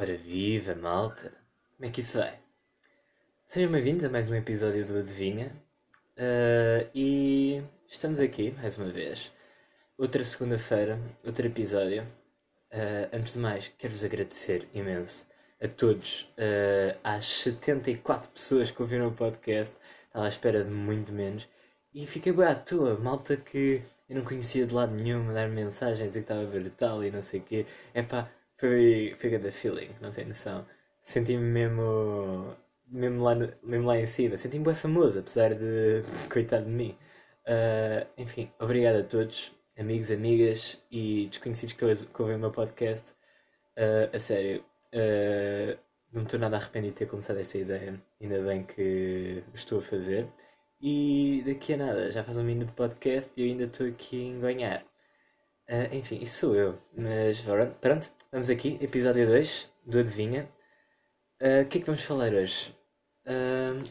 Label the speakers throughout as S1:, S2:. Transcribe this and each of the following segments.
S1: Ora viva, malta! Como é que isso vai? Sejam bem-vindos a mais um episódio do Adivinha. Uh, e estamos aqui, mais uma vez. Outra segunda-feira, outro episódio. Uh, antes de mais, quero-vos agradecer imenso a todos, uh, às 74 pessoas que ouviram o podcast. Estava à espera de muito menos. E fiquei bem à toa, malta que eu não conhecia de lado nenhum, dar mensagem, dizer que estava brutal e não sei o quê. É pá, foi, foi the feeling, não tem noção. Senti-me mesmo, mesmo, lá no, mesmo lá em cima. Senti-me bem famoso, apesar de, coitado de mim. Uh, enfim, obrigado a todos, amigos, amigas e desconhecidos que, ouvem o meu podcast. Uh, a sério, uh, não estou nada arrependido de ter começado esta ideia. Ainda bem que estou a fazer. E daqui a nada, já faz um minuto de podcast e eu ainda estou aqui a ganhar. Uh, enfim, isso sou eu. Mas pronto, vamos aqui, episódio 2 do Adivinha. Uh, o que é que vamos falar hoje? Uh,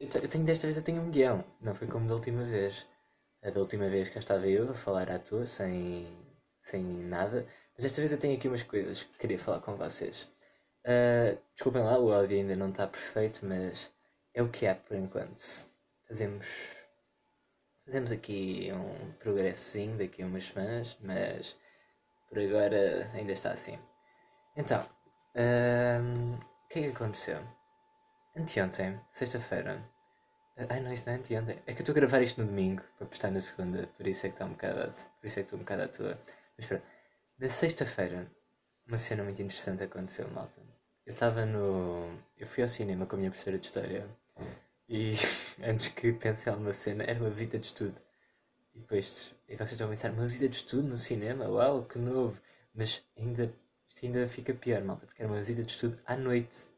S1: eu, eu, tenho desta vez eu tenho um guião, não foi como da última vez. A da última vez que estava eu a falar à toa, sem, sem nada. Mas desta vez eu tenho aqui umas coisas que queria falar com vocês. Uh, desculpem lá, o áudio ainda não está perfeito, mas é o que há por enquanto. Fazemos Fazemos aqui um progressozinho daqui a umas semanas, mas por agora ainda está assim. Então, um, o que é que aconteceu? Anteontem, sexta-feira. Ai não, isto não é anteontem. É que eu estou a gravar isto no domingo para postar na segunda, por isso é que está um bocado, por isso é que estou um bocado à toa. Mas espera, na sexta-feira, uma cena muito interessante aconteceu, malta. Eu estava no. Eu fui ao cinema com a minha professora de História e antes que pense em alguma cena, era uma visita de estudo. E depois e vocês a pensar, uma visita de estudo no cinema? Uau, que novo! Mas ainda, isto ainda fica pior, malta, porque era uma visita de estudo à noite.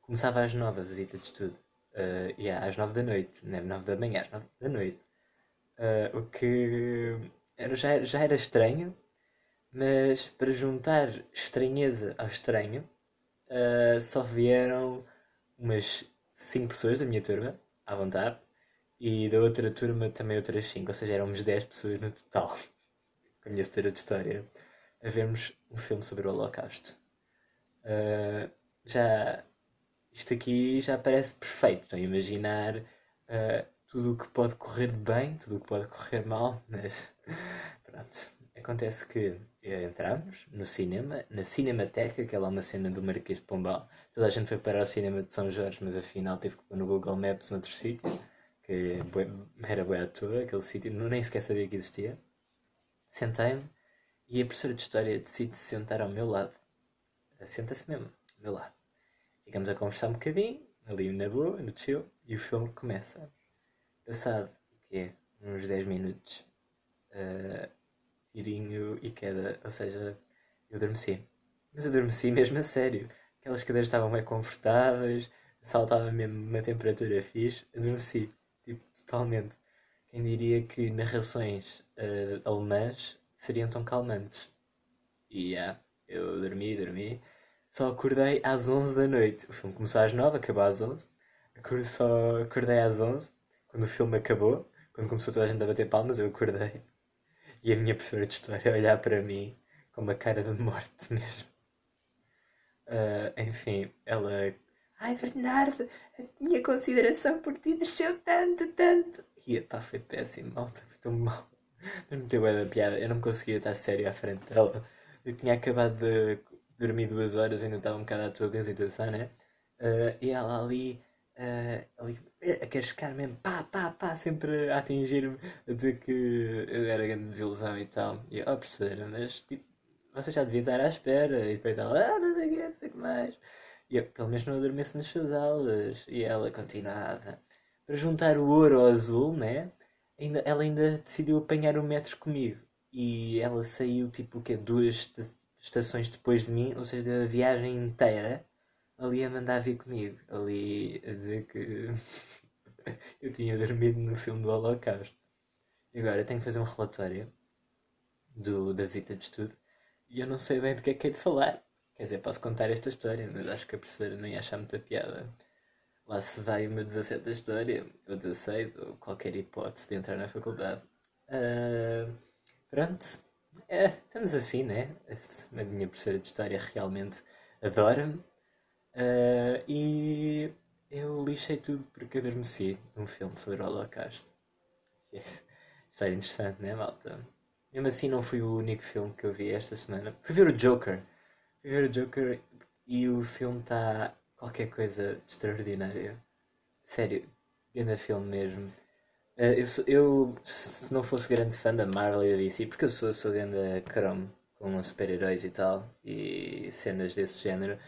S1: Começava às nove a visita de estudo. Uh, e yeah, às nove da noite, não era nove da manhã, às nove da noite. Uh, o que era, já, já era estranho, mas para juntar estranheza ao estranho, uh, só vieram umas 5 pessoas da minha turma, à vontade, e da outra turma também outras 5, ou seja, éramos 10 pessoas no total, com a minha história de história, a vermos um filme sobre o Holocausto. Uh, já, isto aqui já parece perfeito, estão a imaginar uh, tudo o que pode correr bem, tudo o que pode correr mal, mas pronto. Acontece que eh, entramos no cinema, na Cinemateca, que é lá uma cena do Marquês de Pombal. Toda a gente foi para o cinema de São Jorge, mas afinal teve que pôr no Google Maps noutro sítio, que era boa à toa, aquele sítio, nem sequer sabia que existia. Sentei-me e a professora de História decide se sentar ao meu lado. Senta-se mesmo, ao meu lado. Ficamos a conversar um bocadinho, ali na boa, no chill, e o filme começa. Passado, o quê? Uns 10 minutos. Uh, tirinho e queda. Ou seja, eu adormeci. Mas eu adormeci mesmo a sério. Aquelas cadeiras estavam bem confortáveis, saltava mesmo uma temperatura fixe. Adormeci, tipo, totalmente. Quem diria que narrações uh, alemãs seriam tão calmantes? E yeah, eu dormi, dormi. Só acordei às 11 da noite. O filme começou às 9, acabou às 11. Só acordei às 11, quando o filme acabou. Quando começou toda a gente a bater palmas, eu acordei. E a minha professora de história olhar para mim com uma cara de morte mesmo. Uh, enfim, ela. Ai Bernardo, a minha consideração por ti desceu tanto, tanto. E pá, foi péssimo, malta, foi tão mal. Mas me deu da piada, eu não conseguia estar sério à frente dela. Eu tinha acabado de dormir duas horas, ainda estava um bocado à tua situação, né? Uh, e ela ali, uh, a chegar mesmo, pá, pá, pá, sempre a atingir-me, dizer que era grande desilusão e tal. E eu, oh, professora, mas tipo, você já devia estar à espera. E depois ela, ah, não sei o que, não sei o que mais. E eu, pelo menos não adormeço nas suas aulas. E ela continuava. Para juntar o ouro ao azul, né? Ainda, ela ainda decidiu apanhar o metro comigo. E ela saiu, tipo, o quê? Duas estações depois de mim, ou seja, a viagem inteira ali a mandar vir comigo, ali a dizer que eu tinha dormido no filme do Holocausto. E agora eu tenho que fazer um relatório do, da visita de estudo e eu não sei bem do que é que é de falar. Quer dizer, posso contar esta história, mas acho que a professora nem acha muita piada. Lá se vai o meu 17 da história, ou 16, ou qualquer hipótese de entrar na faculdade. Uh, pronto, é, estamos assim, né? A minha professora de história realmente adora-me. Uh, e eu lixei tudo porque adormeci num filme sobre o Holocausto. História interessante, né, malta? Mesmo assim, não foi o único filme que eu vi esta semana. Fui ver o Joker. Fui ver o Joker e o filme está qualquer coisa de extraordinário. Sério, grande filme mesmo. Uh, eu, sou, eu, se não fosse grande fã da Marvel e da DC, porque eu sou, sou grande cromo com super-heróis e tal, e cenas desse género,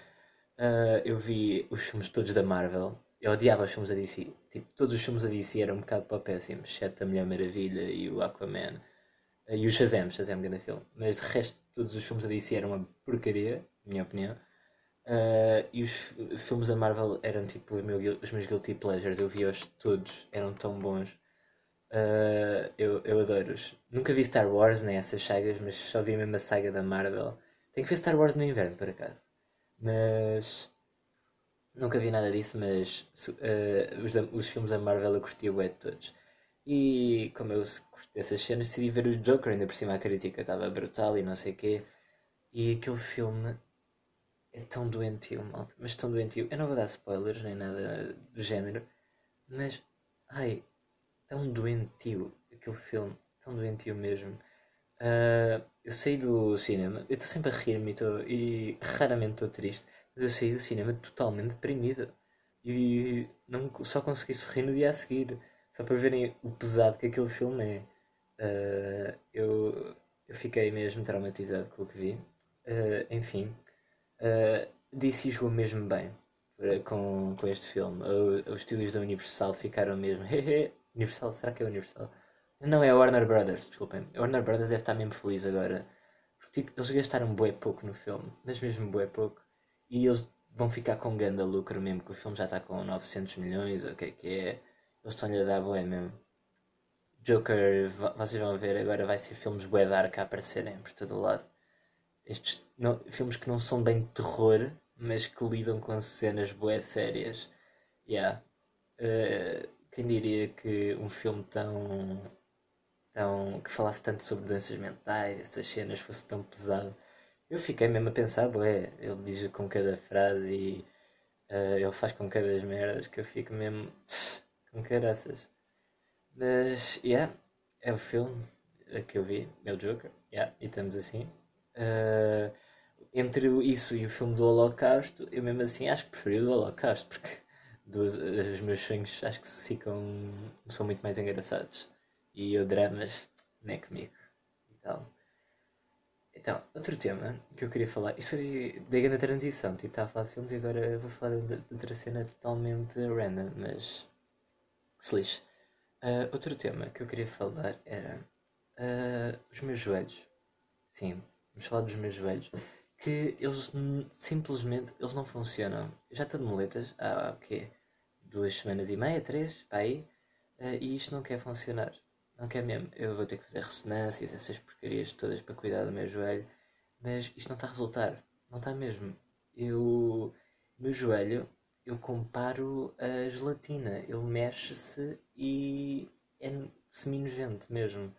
S1: uh, eu vi os filmes todos da Marvel. Eu odiava os filmes da DC. Tipo, todos os filmes da DC eram um bocado para péssimos, exceto a Mulher Maravilha e o Aquaman. Uh, e o Shazam, Shazam grande filme. Mas de resto, todos os filmes da DC eram uma porcaria, na minha opinião. Uh, e os filmes da Marvel eram tipo os meus, os meus guilty pleasures. Eu via-os todos, eram tão bons. Uh, eu, eu adoro-os. Nunca vi Star Wars nem essas sagas, mas só vi mesmo a saga da Marvel. Tenho que ver Star Wars no inverno, por acaso. Mas. Nunca vi nada disso, mas uh, os, os filmes da Marvel eu curti o de todos. E como eu curti essas cenas, decidi ver o Joker, ainda por cima a crítica estava brutal e não sei o quê. E aquele filme é tão doentio, malta, mas tão doentio. Eu não vou dar spoilers nem nada do género, mas. Ai, tão doentio aquele filme, tão doentio mesmo. Uh, eu saí do cinema, eu estou sempre a rir-me e raramente estou triste, mas eu saí do cinema totalmente deprimido e não, só consegui sorrir no dia a seguir, só para verem o pesado que aquele filme é. Uh, eu, eu fiquei mesmo traumatizado com o que vi. Uh, enfim, uh, DC jogou mesmo bem com, com este filme. os estúdios da Universal ficaram mesmo. Universal? Será que é Universal? Não, é a Warner Brothers, desculpem. A Warner Brothers deve estar mesmo feliz agora. Porque tipo, eles gastaram bué pouco no filme, mas mesmo bué pouco. E eles vão ficar com ganda lucro mesmo, que o filme já está com 900 milhões, o que é que é. Eles estão-lhe a dar bué mesmo. Joker, vocês vão ver, agora vai ser filmes bué dark a aparecerem por todo o lado. Estes não, filmes que não são bem terror, mas que lidam com cenas bué sérias. Yeah. Uh, quem diria que um filme tão, tão que falasse tanto sobre doenças mentais, essas cenas, fosse tão pesado? Eu fiquei mesmo a pensar, bué, ele diz com cada frase e uh, ele faz com cada merdas que eu fico mesmo com caraças. Mas, yeah, é o filme que eu vi, é o Joker, yeah, e estamos assim. Uh, entre isso e o filme do Holocausto, eu mesmo assim acho que preferi o do Holocausto, porque dos, os meus sonhos acho que ficam são muito mais engraçados e eu dramas não é comigo e tal. Então, outro tema que eu queria falar, isto foi da grande transição, tipo, estava a falar de filmes e agora vou falar de, de outra cena totalmente random, mas que se lixe. Uh, outro tema que eu queria falar era uh, os meus joelhos. Sim, vamos falar dos meus joelhos. Que eles simplesmente eles não funcionam. já estou de moletas há o quê? duas semanas e meia, três, para aí, uh, e isto não quer funcionar. Não quer mesmo. Eu vou ter que fazer ressonâncias, essas porcarias todas para cuidar do meu joelho, mas isto não está a resultar. Não está mesmo. Eu, meu joelho, eu comparo a gelatina. Ele mexe-se e é semi-nojento mesmo.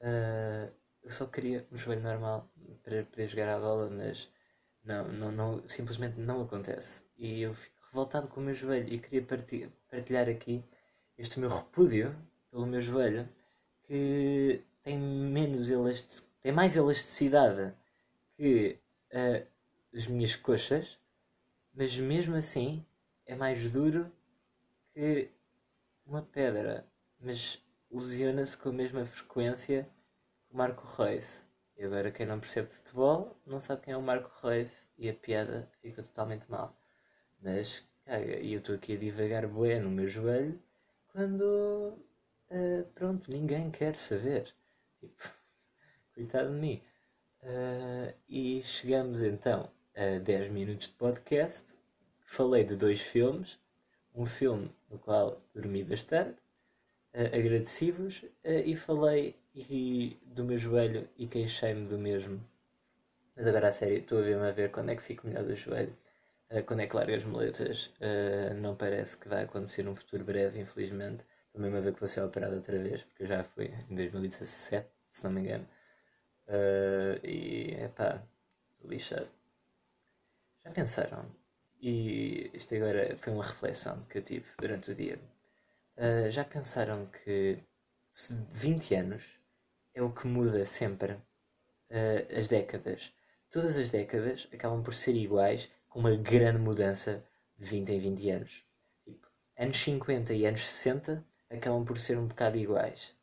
S1: Uh, eu só queria um joelho normal para poder jogar a bola, mas não, não, não, simplesmente não acontece. E eu fico revoltado com o meu joelho e queria partilhar aqui este meu repúdio pelo meu joelho que tem menos elastic... tem mais elasticidade que uh, as minhas coxas, mas mesmo assim é mais duro que uma pedra, mas lesiona-se com a mesma frequência que o Marco Reus. E agora quem não percebe de futebol não sabe quem é o Marco Reus e a piada fica totalmente mal. Mas, caga, e eu estou aqui a divagar bué no meu joelho quando, uh, pronto, ninguém quer saber. Tipo, coitado de mim. Uh, e chegamos então a 10 minutos de podcast. Falei de dois filmes. Um filme no qual dormi bastante, uh, agradeci-vos, e falei e, do meu joelho e queixei-me do mesmo. Mas agora a sério, estou a ver-me a ver quando é que fico melhor do joelho. Uh, quando é que larga as moletas, uh, não parece que vai acontecer num futuro breve, infelizmente. Estou mesmo a ver que vou ser operado outra vez, porque eu já fui em 2017, se não me engano. Uh, e, epá, estou lixado. Já pensaram? E isto agora foi uma reflexão que eu tive durante o dia. Uh, já pensaram que 20 anos é o que muda sempre uh, as décadas? Todas as décadas acabam por ser iguais, com uma grande mudança de 20 em 20 anos. Tipo, anos 50 e anos 60 acabam por ser um bocado iguais.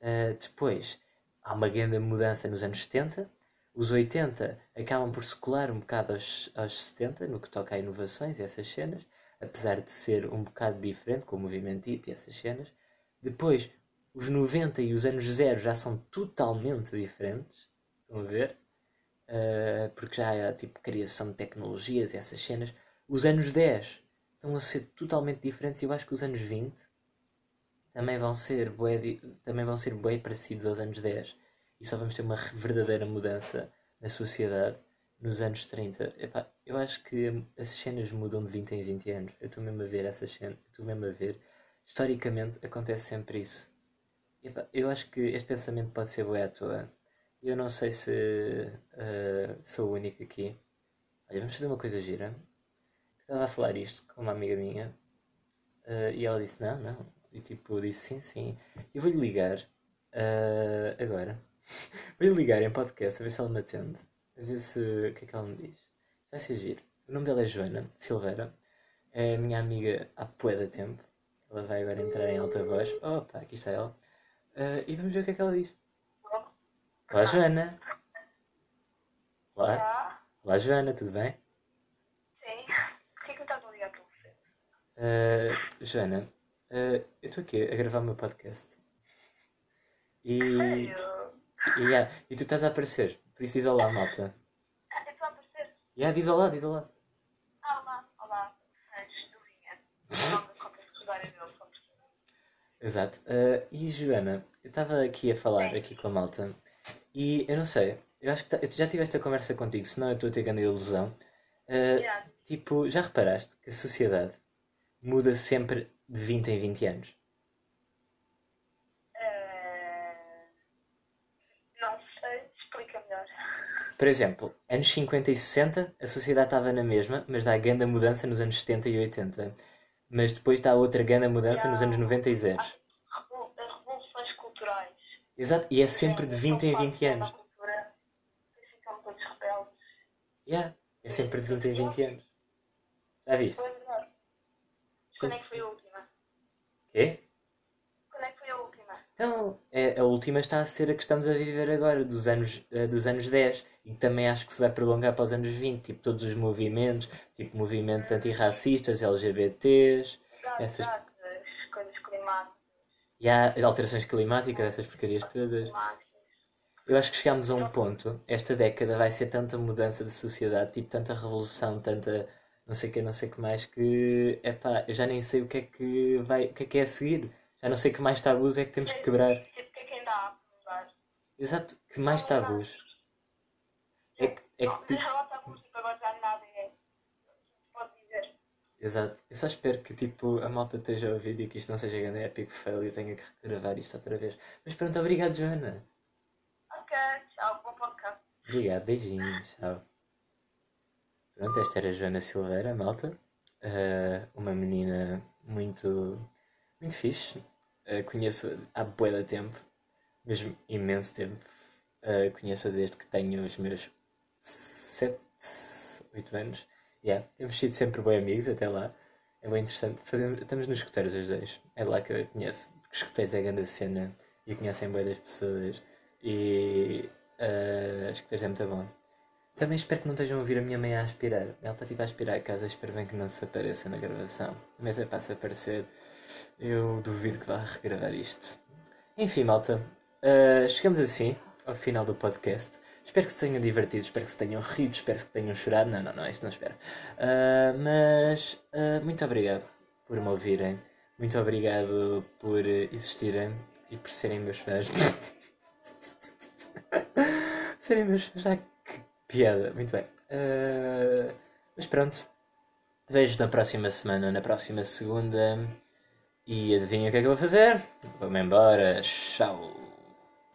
S1: Uh, depois, há uma grande mudança nos anos 70. Os 80 acabam por se colar um bocado aos, aos 70, no que toca a inovações e essas cenas, apesar de ser um bocado diferente, com o movimento hip e essas cenas. Depois, os 90 e os anos 0 já são totalmente diferentes. Estão a ver? Uh, porque já há tipo criação de tecnologias e essas cenas. Os anos 10 estão a ser totalmente diferentes e eu acho que os anos 20 também vão ser bué, também vão ser bem parecidos aos anos 10 e só vamos ter uma verdadeira mudança na sociedade nos anos 30. Epá, eu acho que as cenas mudam de 20 em 20 anos. Eu estou mesmo a ver essas cenas, estou mesmo a ver. Historicamente acontece sempre isso. Epá, eu acho que este pensamento pode ser bué à toa. Eu não sei se uh, sou o único aqui. Olha, vamos fazer uma coisa gira. Estava a falar isto com uma amiga minha uh, e ela disse: Não, não, e tipo, disse sim, sim. Eu vou-lhe ligar uh, agora. vou-lhe ligar em podcast a ver se ela me atende. A ver se o que é que ela me diz. Isto vai ser giro. O nome dela é Joana Silveira. É minha amiga há poeda tempo. Ela vai agora entrar em alta voz. Opa, aqui está ela. Uh, e vamos ver o que é que ela diz. Olá, Joana. Olá. Olá, Joana, tudo bem?
S2: Sim. Por que é que me estás a ligar para você?
S1: Uh, Joana, Uh, eu estou aqui a gravar o meu podcast.
S2: E.
S1: E, yeah, e tu estás a aparecer. Por isso diz olá, malta.
S2: Ah, eu estou a aparecer?
S1: Yeah, diz olá, diz
S2: olá. Ah, olá, olá. Antes do
S1: Exato. Uh, e Joana, eu estava aqui a falar Sim. aqui com a malta e eu não sei, eu acho que tá, eu já tive esta conversa contigo, senão eu estou a ter grande ilusão. Uh, yeah. Tipo, já reparaste que a sociedade muda sempre de 20 em 20 anos?
S2: Uh, não sei, explica melhor.
S1: Por exemplo, anos 50 e 60 a sociedade estava na mesma, mas dá grande mudança nos anos 70 e 80. Mas depois dá outra grande mudança nos anos 90 e 0. As
S2: revoluções culturais.
S1: Exato, e é sempre de 20 em 20 anos.
S2: Cultura, ficam todos rebeldes.
S1: Yeah, é sempre de 20 em 20 anos. Já viste?
S2: Quando é que foi o último?
S1: Quê?
S2: Quando é que foi a última?
S1: Então, é, a última está a ser a que estamos a viver agora, dos anos, uh, dos anos 10. E também acho que se vai prolongar para os anos 20. Tipo, todos os movimentos, tipo, movimentos antirracistas, LGBTs.
S2: Exato, essas... exato. As coisas climáticas.
S1: E há alterações climáticas, essas porcarias todas. Eu acho que chegámos a um ponto, esta década vai ser tanta mudança de sociedade, tipo, tanta revolução, tanta não sei o que, não sei o que mais, que é pá, eu já nem sei o que é que vai, o que é que é a seguir. Já não sei que mais tabus é que temos que quebrar.
S2: Tipo, é que ainda há mudar?
S1: Exato, que mais tabus. É que, é que
S2: tipo... tabus, tipo, já nada é. Pode dizer.
S1: Exato. Eu só espero que tipo, a malta esteja a ouvir e que isto não seja grande épico fail e eu tenha que regravar isto outra vez. Mas pronto, obrigado, Joana.
S2: Ok, tchau, bom podcast.
S1: Obrigado, beijinhos, tchau. Pronto, esta era a Joana Silveira, malta. Uh, uma menina muito, muito fixe. Uh, conheço há bué de tempo, mesmo imenso tempo. Uh, conheço desde que tenho os meus 7, 8 anos. Yeah, temos sido sempre bem amigos até lá. É bem interessante. Fazemos, estamos nos escuteiros os dois. É lá que eu a conheço. Porque os escuteiros é a grande cena e conhecem bem das pessoas. E uh, os escuteiros é muito bom. Também espero que não estejam a ouvir a minha mãe a aspirar. Ela está tipo a aspirar a casa, espero bem que não se apareça na gravação. Mas é para se aparecer, eu duvido que vá regravar isto. Enfim, malta, uh, chegamos assim ao final do podcast. Espero que se tenham divertido, espero que se tenham rido, espero que tenham chorado. Não, não, não, isto não espero. Uh, mas uh, muito obrigado por me ouvirem. Muito obrigado por existirem e por serem meus fãs. serem meus fãs. Já Piada, muito bem. Uh, mas pronto. Vejo na próxima semana, na próxima segunda. E adivinha o que é que eu vou fazer? Vou-me embora. Tchau.